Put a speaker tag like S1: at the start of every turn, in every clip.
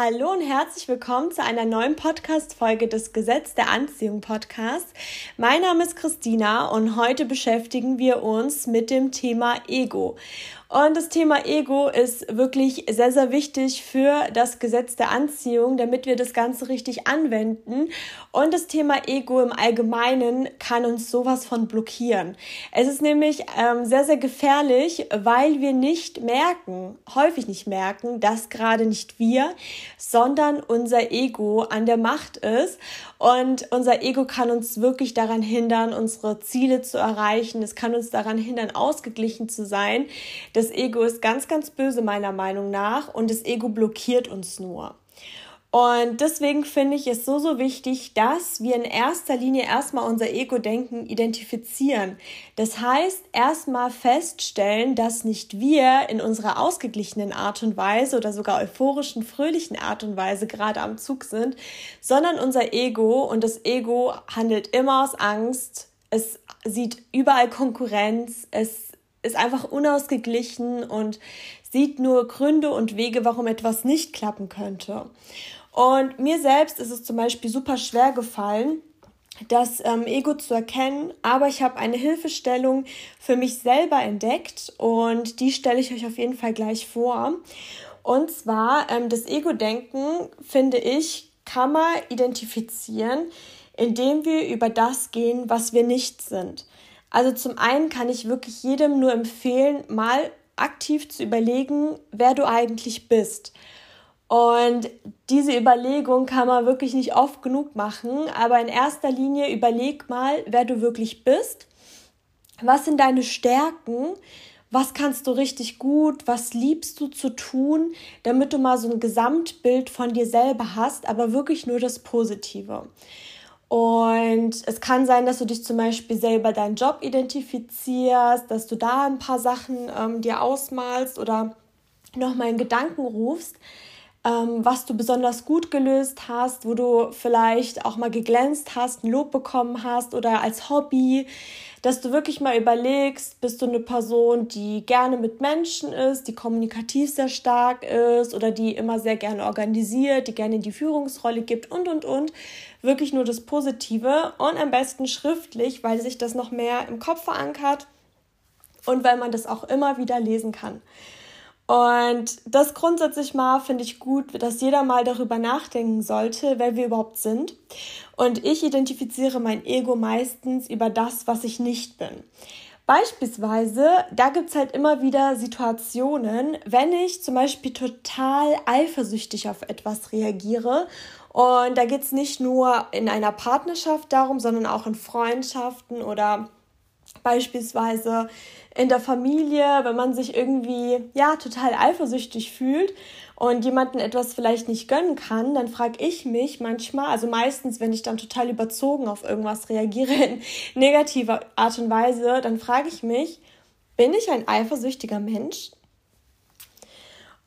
S1: Hallo und herzlich willkommen zu einer neuen Podcast-Folge des Gesetz der Anziehung Podcasts. Mein Name ist Christina und heute beschäftigen wir uns mit dem Thema Ego. Und das Thema Ego ist wirklich sehr, sehr wichtig für das Gesetz der Anziehung, damit wir das Ganze richtig anwenden. Und das Thema Ego im Allgemeinen kann uns sowas von blockieren. Es ist nämlich ähm, sehr, sehr gefährlich, weil wir nicht merken, häufig nicht merken, dass gerade nicht wir, sondern unser Ego an der Macht ist. Und unser Ego kann uns wirklich daran hindern, unsere Ziele zu erreichen. Es kann uns daran hindern, ausgeglichen zu sein. Das Ego ist ganz, ganz böse meiner Meinung nach und das Ego blockiert uns nur. Und deswegen finde ich es so, so wichtig, dass wir in erster Linie erstmal unser Ego-Denken identifizieren. Das heißt, erstmal feststellen, dass nicht wir in unserer ausgeglichenen Art und Weise oder sogar euphorischen, fröhlichen Art und Weise gerade am Zug sind, sondern unser Ego und das Ego handelt immer aus Angst. Es sieht überall Konkurrenz. Es ist einfach unausgeglichen und sieht nur Gründe und Wege, warum etwas nicht klappen könnte. Und mir selbst ist es zum Beispiel super schwer gefallen, das ähm, Ego zu erkennen, aber ich habe eine Hilfestellung für mich selber entdeckt und die stelle ich euch auf jeden Fall gleich vor. Und zwar ähm, das Ego-Denken, finde ich, kann man identifizieren, indem wir über das gehen, was wir nicht sind. Also zum einen kann ich wirklich jedem nur empfehlen, mal aktiv zu überlegen, wer du eigentlich bist. Und diese Überlegung kann man wirklich nicht oft genug machen, aber in erster Linie überleg mal, wer du wirklich bist. Was sind deine Stärken? Was kannst du richtig gut? Was liebst du zu tun, damit du mal so ein Gesamtbild von dir selber hast, aber wirklich nur das Positive. Und es kann sein, dass du dich zum Beispiel selber deinen Job identifizierst, dass du da ein paar Sachen ähm, dir ausmalst oder nochmal in Gedanken rufst, ähm, was du besonders gut gelöst hast, wo du vielleicht auch mal geglänzt hast, ein Lob bekommen hast oder als Hobby, dass du wirklich mal überlegst, bist du eine Person, die gerne mit Menschen ist, die kommunikativ sehr stark ist oder die immer sehr gerne organisiert, die gerne die Führungsrolle gibt und, und, und. Wirklich nur das Positive und am besten schriftlich, weil sich das noch mehr im Kopf verankert und weil man das auch immer wieder lesen kann. Und das grundsätzlich mal finde ich gut, dass jeder mal darüber nachdenken sollte, wer wir überhaupt sind. Und ich identifiziere mein Ego meistens über das, was ich nicht bin. Beispielsweise, da gibt's halt immer wieder Situationen, wenn ich zum Beispiel total eifersüchtig auf etwas reagiere. Und da geht's nicht nur in einer Partnerschaft darum, sondern auch in Freundschaften oder Beispielsweise in der Familie, wenn man sich irgendwie ja total eifersüchtig fühlt und jemanden etwas vielleicht nicht gönnen kann, dann frage ich mich manchmal, also meistens, wenn ich dann total überzogen auf irgendwas reagiere in negativer Art und Weise, dann frage ich mich, bin ich ein eifersüchtiger Mensch?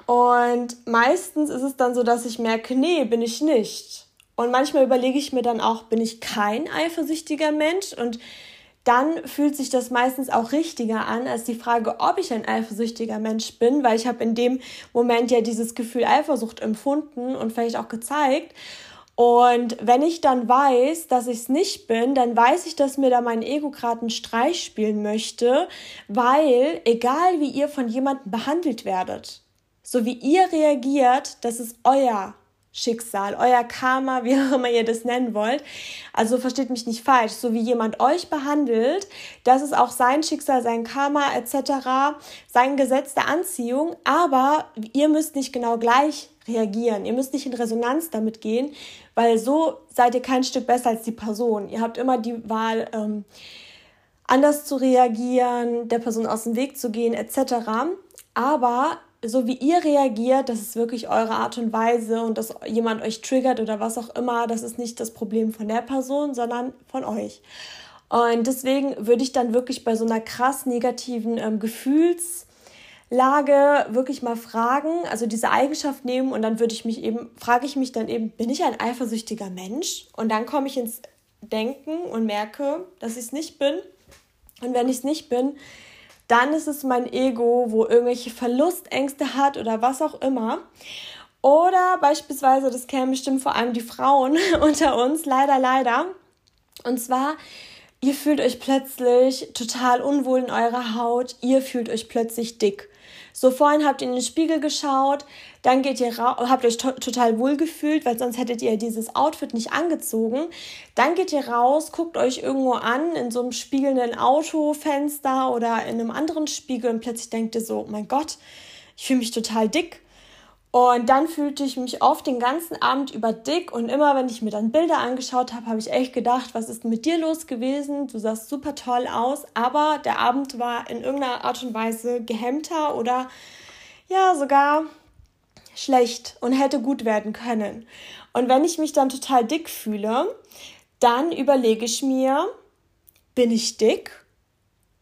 S1: Und meistens ist es dann so, dass ich merke, nee, bin ich nicht. Und manchmal überlege ich mir dann auch, bin ich kein eifersüchtiger Mensch? Und dann fühlt sich das meistens auch richtiger an als die Frage, ob ich ein eifersüchtiger Mensch bin, weil ich habe in dem Moment ja dieses Gefühl Eifersucht empfunden und vielleicht auch gezeigt. Und wenn ich dann weiß, dass ich es nicht bin, dann weiß ich, dass mir da mein Ego gerade einen Streich spielen möchte, weil egal wie ihr von jemandem behandelt werdet, so wie ihr reagiert, das ist euer Schicksal, euer Karma, wie auch immer ihr das nennen wollt. Also versteht mich nicht falsch, so wie jemand euch behandelt, das ist auch sein Schicksal, sein Karma etc., sein Gesetz der Anziehung, aber ihr müsst nicht genau gleich reagieren, ihr müsst nicht in Resonanz damit gehen, weil so seid ihr kein Stück besser als die Person. Ihr habt immer die Wahl, ähm, anders zu reagieren, der Person aus dem Weg zu gehen etc., aber so wie ihr reagiert, das ist wirklich eure Art und Weise und dass jemand euch triggert oder was auch immer, das ist nicht das Problem von der Person, sondern von euch. Und deswegen würde ich dann wirklich bei so einer krass negativen ähm, Gefühlslage wirklich mal fragen, also diese Eigenschaft nehmen und dann würde ich mich eben, frage ich mich dann eben, bin ich ein eifersüchtiger Mensch? Und dann komme ich ins Denken und merke, dass ich es nicht bin. Und wenn ich es nicht bin, dann ist es mein Ego, wo irgendwelche Verlustängste hat oder was auch immer. Oder beispielsweise, das kennen bestimmt vor allem die Frauen unter uns, leider, leider. Und zwar, ihr fühlt euch plötzlich total unwohl in eurer Haut, ihr fühlt euch plötzlich dick. So vorhin habt ihr in den Spiegel geschaut, dann geht ihr habt euch to total wohl gefühlt, weil sonst hättet ihr dieses Outfit nicht angezogen. Dann geht ihr raus, guckt euch irgendwo an in so einem spiegelnden Autofenster oder in einem anderen Spiegel und plötzlich denkt ihr so, mein Gott, ich fühle mich total dick. Und dann fühlte ich mich oft den ganzen Abend über dick und immer, wenn ich mir dann Bilder angeschaut habe, habe ich echt gedacht, was ist mit dir los gewesen? Du sahst super toll aus, aber der Abend war in irgendeiner Art und Weise gehemmter oder ja, sogar schlecht und hätte gut werden können. Und wenn ich mich dann total dick fühle, dann überlege ich mir, bin ich dick?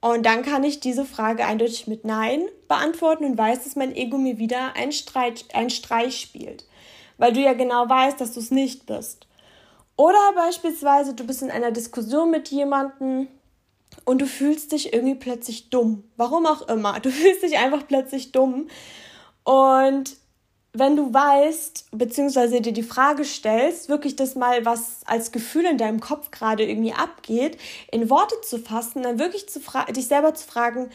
S1: Und dann kann ich diese Frage eindeutig mit Nein beantworten und weiß, dass mein Ego mir wieder einen, Streit, einen Streich spielt. Weil du ja genau weißt, dass du es nicht bist. Oder beispielsweise, du bist in einer Diskussion mit jemandem und du fühlst dich irgendwie plötzlich dumm. Warum auch immer. Du fühlst dich einfach plötzlich dumm. Und wenn du weißt, beziehungsweise dir die Frage stellst, wirklich das mal, was als Gefühl in deinem Kopf gerade irgendwie abgeht, in Worte zu fassen, dann wirklich dich selber zu fragen,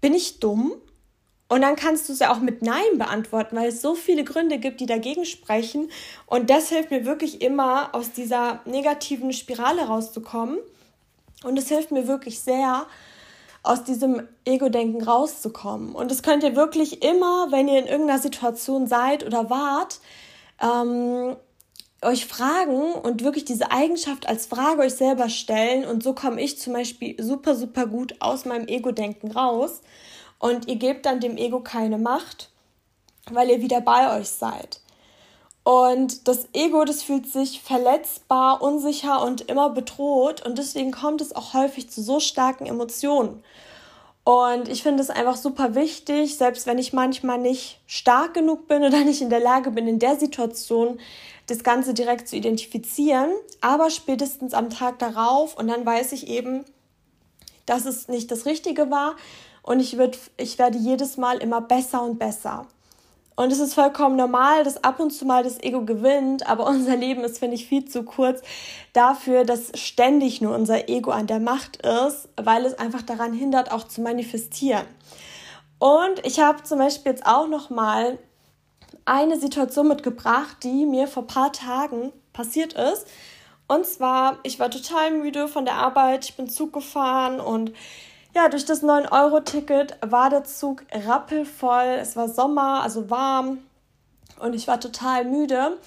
S1: bin ich dumm? Und dann kannst du es ja auch mit Nein beantworten, weil es so viele Gründe gibt, die dagegen sprechen. Und das hilft mir wirklich immer, aus dieser negativen Spirale rauszukommen. Und es hilft mir wirklich sehr, aus diesem Ego-Denken rauszukommen. Und das könnt ihr wirklich immer, wenn ihr in irgendeiner Situation seid oder wart, ähm, euch fragen und wirklich diese Eigenschaft als Frage euch selber stellen. Und so komme ich zum Beispiel super, super gut aus meinem Ego-Denken raus. Und ihr gebt dann dem Ego keine Macht, weil ihr wieder bei euch seid. Und das Ego, das fühlt sich verletzbar, unsicher und immer bedroht. Und deswegen kommt es auch häufig zu so starken Emotionen. Und ich finde es einfach super wichtig, selbst wenn ich manchmal nicht stark genug bin oder nicht in der Lage bin, in der Situation das Ganze direkt zu identifizieren, aber spätestens am Tag darauf und dann weiß ich eben, dass es nicht das Richtige war und ich, würd, ich werde jedes Mal immer besser und besser. Und es ist vollkommen normal, dass ab und zu mal das Ego gewinnt, aber unser Leben ist, finde ich, viel zu kurz dafür, dass ständig nur unser Ego an der Macht ist, weil es einfach daran hindert, auch zu manifestieren. Und ich habe zum Beispiel jetzt auch noch mal eine Situation mitgebracht, die mir vor ein paar Tagen passiert ist. Und zwar, ich war total müde von der Arbeit, ich bin Zug gefahren und ja, durch das 9-Euro-Ticket war der Zug rappelvoll. Es war Sommer, also warm und ich war total müde.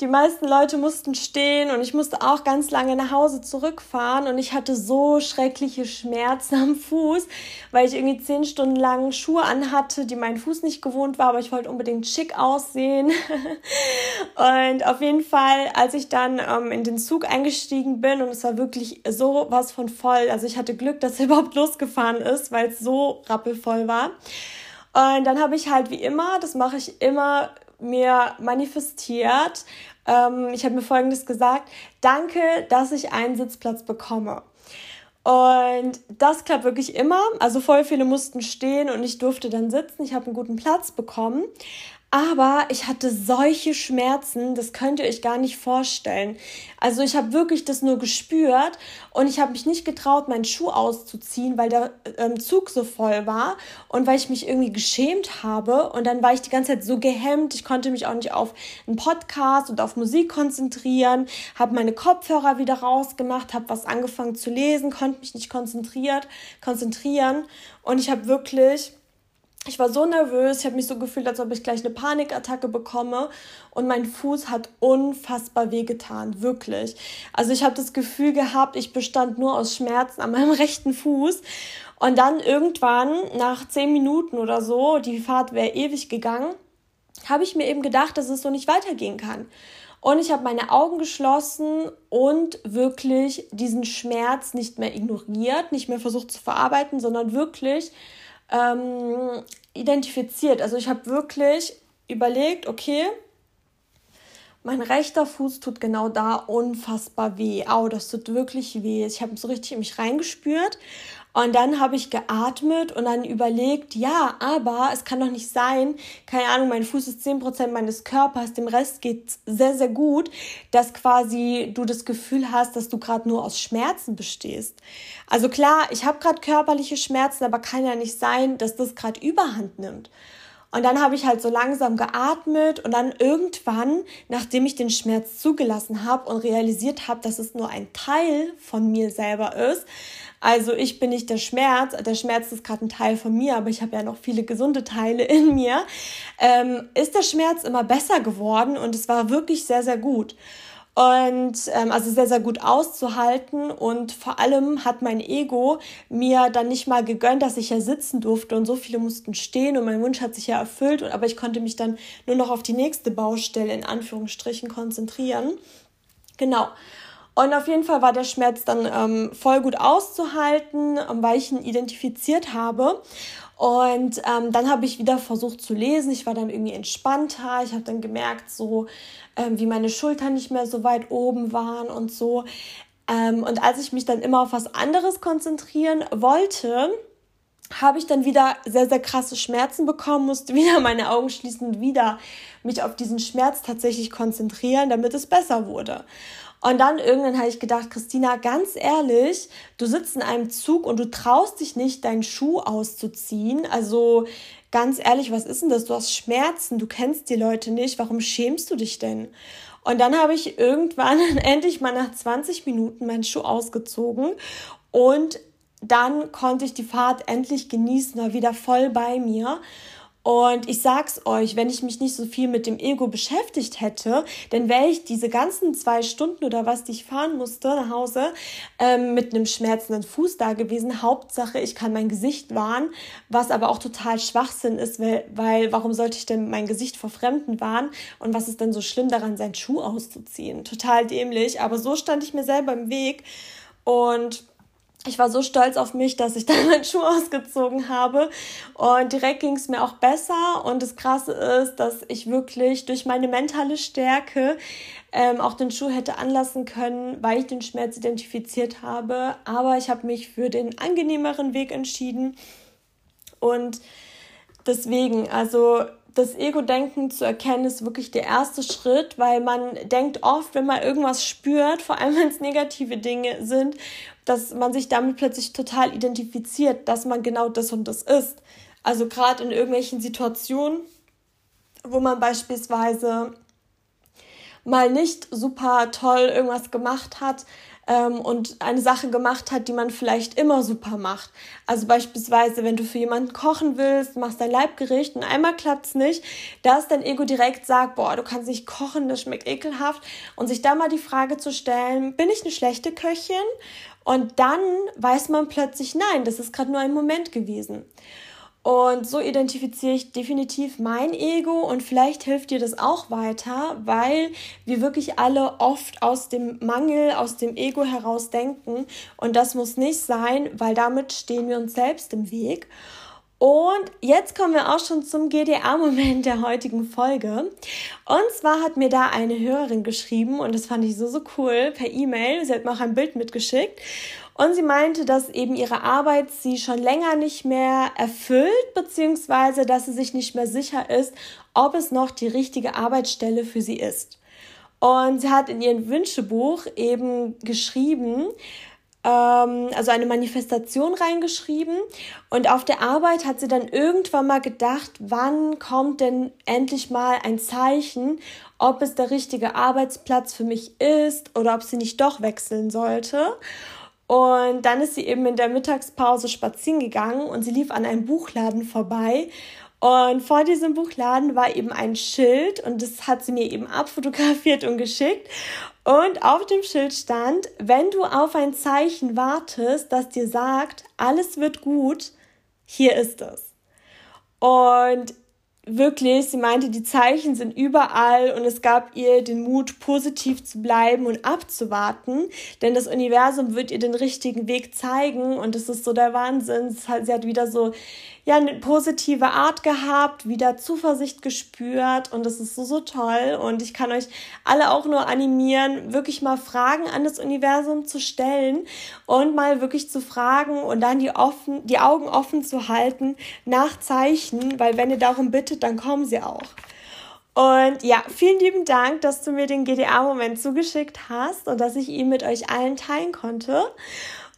S1: Die meisten Leute mussten stehen und ich musste auch ganz lange nach Hause zurückfahren und ich hatte so schreckliche Schmerzen am Fuß, weil ich irgendwie zehn Stunden lang Schuhe anhatte, die meinen Fuß nicht gewohnt war, aber ich wollte unbedingt schick aussehen. und auf jeden Fall, als ich dann ähm, in den Zug eingestiegen bin und es war wirklich so was von voll, also ich hatte Glück, dass er überhaupt losgefahren ist, weil es so rappelvoll war. Und dann habe ich halt wie immer, das mache ich immer mir manifestiert. Ähm, ich habe mir Folgendes gesagt. Danke, dass ich einen Sitzplatz bekomme. Und das klappt wirklich immer. Also voll viele mussten stehen und ich durfte dann sitzen. Ich habe einen guten Platz bekommen. Aber ich hatte solche Schmerzen, das könnt ihr euch gar nicht vorstellen. Also ich habe wirklich das nur gespürt und ich habe mich nicht getraut, meinen Schuh auszuziehen, weil der ähm, Zug so voll war und weil ich mich irgendwie geschämt habe. Und dann war ich die ganze Zeit so gehemmt. Ich konnte mich auch nicht auf einen Podcast und auf Musik konzentrieren, habe meine Kopfhörer wieder rausgemacht, habe was angefangen zu lesen, konnte mich nicht konzentriert, konzentrieren. Und ich habe wirklich ich war so nervös, ich habe mich so gefühlt, als ob ich gleich eine Panikattacke bekomme und mein Fuß hat unfassbar wehgetan, wirklich. Also ich habe das Gefühl gehabt, ich bestand nur aus Schmerzen an meinem rechten Fuß und dann irgendwann nach zehn Minuten oder so, die Fahrt wäre ewig gegangen, habe ich mir eben gedacht, dass es so nicht weitergehen kann. Und ich habe meine Augen geschlossen und wirklich diesen Schmerz nicht mehr ignoriert, nicht mehr versucht zu verarbeiten, sondern wirklich ähm, identifiziert. Also ich habe wirklich überlegt, okay, mein rechter Fuß tut genau da unfassbar weh. Au, das tut wirklich weh. Ich habe so richtig in mich reingespürt Und dann habe ich geatmet und dann überlegt, ja, aber es kann doch nicht sein, keine Ahnung, mein Fuß ist 10% meines Körpers, dem Rest geht sehr, sehr gut, dass quasi du das Gefühl hast, dass du gerade nur aus Schmerzen bestehst. Also klar, ich habe gerade körperliche Schmerzen, aber kann ja nicht sein, dass das gerade überhand nimmt. Und dann habe ich halt so langsam geatmet und dann irgendwann, nachdem ich den Schmerz zugelassen habe und realisiert habe, dass es nur ein Teil von mir selber ist, also ich bin nicht der Schmerz, der Schmerz ist gerade ein Teil von mir, aber ich habe ja noch viele gesunde Teile in mir, ähm, ist der Schmerz immer besser geworden und es war wirklich sehr, sehr gut. Und ähm, also sehr, sehr gut auszuhalten. Und vor allem hat mein Ego mir dann nicht mal gegönnt, dass ich ja sitzen durfte und so viele mussten stehen und mein Wunsch hat sich ja erfüllt. Aber ich konnte mich dann nur noch auf die nächste Baustelle in Anführungsstrichen konzentrieren. Genau. Und auf jeden Fall war der Schmerz dann ähm, voll gut auszuhalten, ähm, weil ich ihn identifiziert habe. Und ähm, dann habe ich wieder versucht zu lesen. Ich war dann irgendwie entspannter. Ich habe dann gemerkt, so ähm, wie meine Schultern nicht mehr so weit oben waren und so. Ähm, und als ich mich dann immer auf was anderes konzentrieren wollte, habe ich dann wieder sehr, sehr krasse Schmerzen bekommen, musste wieder meine Augen schließen und wieder mich auf diesen Schmerz tatsächlich konzentrieren, damit es besser wurde. Und dann irgendwann habe ich gedacht, Christina, ganz ehrlich, du sitzt in einem Zug und du traust dich nicht, deinen Schuh auszuziehen. Also ganz ehrlich, was ist denn das? Du hast Schmerzen, du kennst die Leute nicht. Warum schämst du dich denn? Und dann habe ich irgendwann endlich mal nach 20 Minuten meinen Schuh ausgezogen und dann konnte ich die Fahrt endlich genießen, war wieder voll bei mir. Und ich sag's euch, wenn ich mich nicht so viel mit dem Ego beschäftigt hätte, dann wäre ich diese ganzen zwei Stunden oder was, die ich fahren musste nach Hause, ähm, mit einem schmerzenden Fuß da gewesen. Hauptsache, ich kann mein Gesicht wahren, was aber auch total Schwachsinn ist, weil, weil warum sollte ich denn mein Gesicht vor Fremden wahren? Und was ist denn so schlimm daran, seinen Schuh auszuziehen? Total dämlich, aber so stand ich mir selber im Weg und ich war so stolz auf mich, dass ich dann meinen Schuh ausgezogen habe. Und direkt ging es mir auch besser. Und das Krasse ist, dass ich wirklich durch meine mentale Stärke ähm, auch den Schuh hätte anlassen können, weil ich den Schmerz identifiziert habe, aber ich habe mich für den angenehmeren Weg entschieden. Und deswegen, also das Ego-Denken zu erkennen, ist wirklich der erste Schritt, weil man denkt oft, wenn man irgendwas spürt, vor allem wenn es negative Dinge sind, dass man sich damit plötzlich total identifiziert, dass man genau das und das ist. Also gerade in irgendwelchen Situationen, wo man beispielsweise mal nicht super toll irgendwas gemacht hat, ähm, und eine Sache gemacht hat, die man vielleicht immer super macht. Also beispielsweise, wenn du für jemanden kochen willst, machst dein Leibgericht und einmal klappt's nicht, dass dein Ego direkt sagt, boah, du kannst nicht kochen, das schmeckt ekelhaft und sich da mal die Frage zu stellen, bin ich eine schlechte Köchin? Und dann weiß man plötzlich, nein, das ist gerade nur ein Moment gewesen. Und so identifiziere ich definitiv mein Ego und vielleicht hilft dir das auch weiter, weil wir wirklich alle oft aus dem Mangel, aus dem Ego heraus denken und das muss nicht sein, weil damit stehen wir uns selbst im Weg. Und jetzt kommen wir auch schon zum GDA-Moment der heutigen Folge. Und zwar hat mir da eine Hörerin geschrieben und das fand ich so, so cool per E-Mail. Sie hat mir auch ein Bild mitgeschickt. Und sie meinte, dass eben ihre Arbeit sie schon länger nicht mehr erfüllt, beziehungsweise dass sie sich nicht mehr sicher ist, ob es noch die richtige Arbeitsstelle für sie ist. Und sie hat in ihrem Wünschebuch eben geschrieben, ähm, also eine Manifestation reingeschrieben. Und auf der Arbeit hat sie dann irgendwann mal gedacht, wann kommt denn endlich mal ein Zeichen, ob es der richtige Arbeitsplatz für mich ist oder ob sie nicht doch wechseln sollte. Und dann ist sie eben in der Mittagspause spazieren gegangen und sie lief an einem Buchladen vorbei. Und vor diesem Buchladen war eben ein Schild und das hat sie mir eben abfotografiert und geschickt. Und auf dem Schild stand, wenn du auf ein Zeichen wartest, das dir sagt, alles wird gut, hier ist es. Und wirklich, sie meinte, die Zeichen sind überall und es gab ihr den Mut, positiv zu bleiben und abzuwarten, denn das Universum wird ihr den richtigen Weg zeigen und es ist so der Wahnsinn. Sie hat wieder so ja eine positive Art gehabt, wieder Zuversicht gespürt und das ist so, so toll. Und ich kann euch alle auch nur animieren, wirklich mal Fragen an das Universum zu stellen und mal wirklich zu fragen und dann die, offen, die Augen offen zu halten nach Zeichen, weil wenn ihr darum bittet, dann kommen sie auch. Und ja, vielen lieben Dank, dass du mir den GDA-Moment zugeschickt hast und dass ich ihn mit euch allen teilen konnte.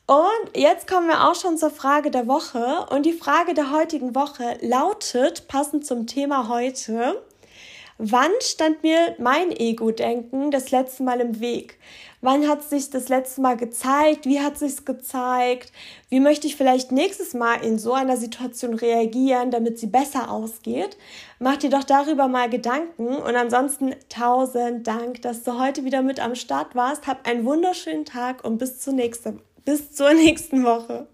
S1: Und jetzt kommen wir auch schon zur Frage der Woche. Und die Frage der heutigen Woche lautet, passend zum Thema heute, wann stand mir mein Ego-Denken das letzte Mal im Weg? Wann hat sich das letzte Mal gezeigt? Wie hat sich's gezeigt? Wie möchte ich vielleicht nächstes Mal in so einer Situation reagieren, damit sie besser ausgeht? Mach dir doch darüber mal Gedanken und ansonsten tausend Dank, dass du heute wieder mit am Start warst. Hab einen wunderschönen Tag und bis zur nächsten bis zur nächsten Woche.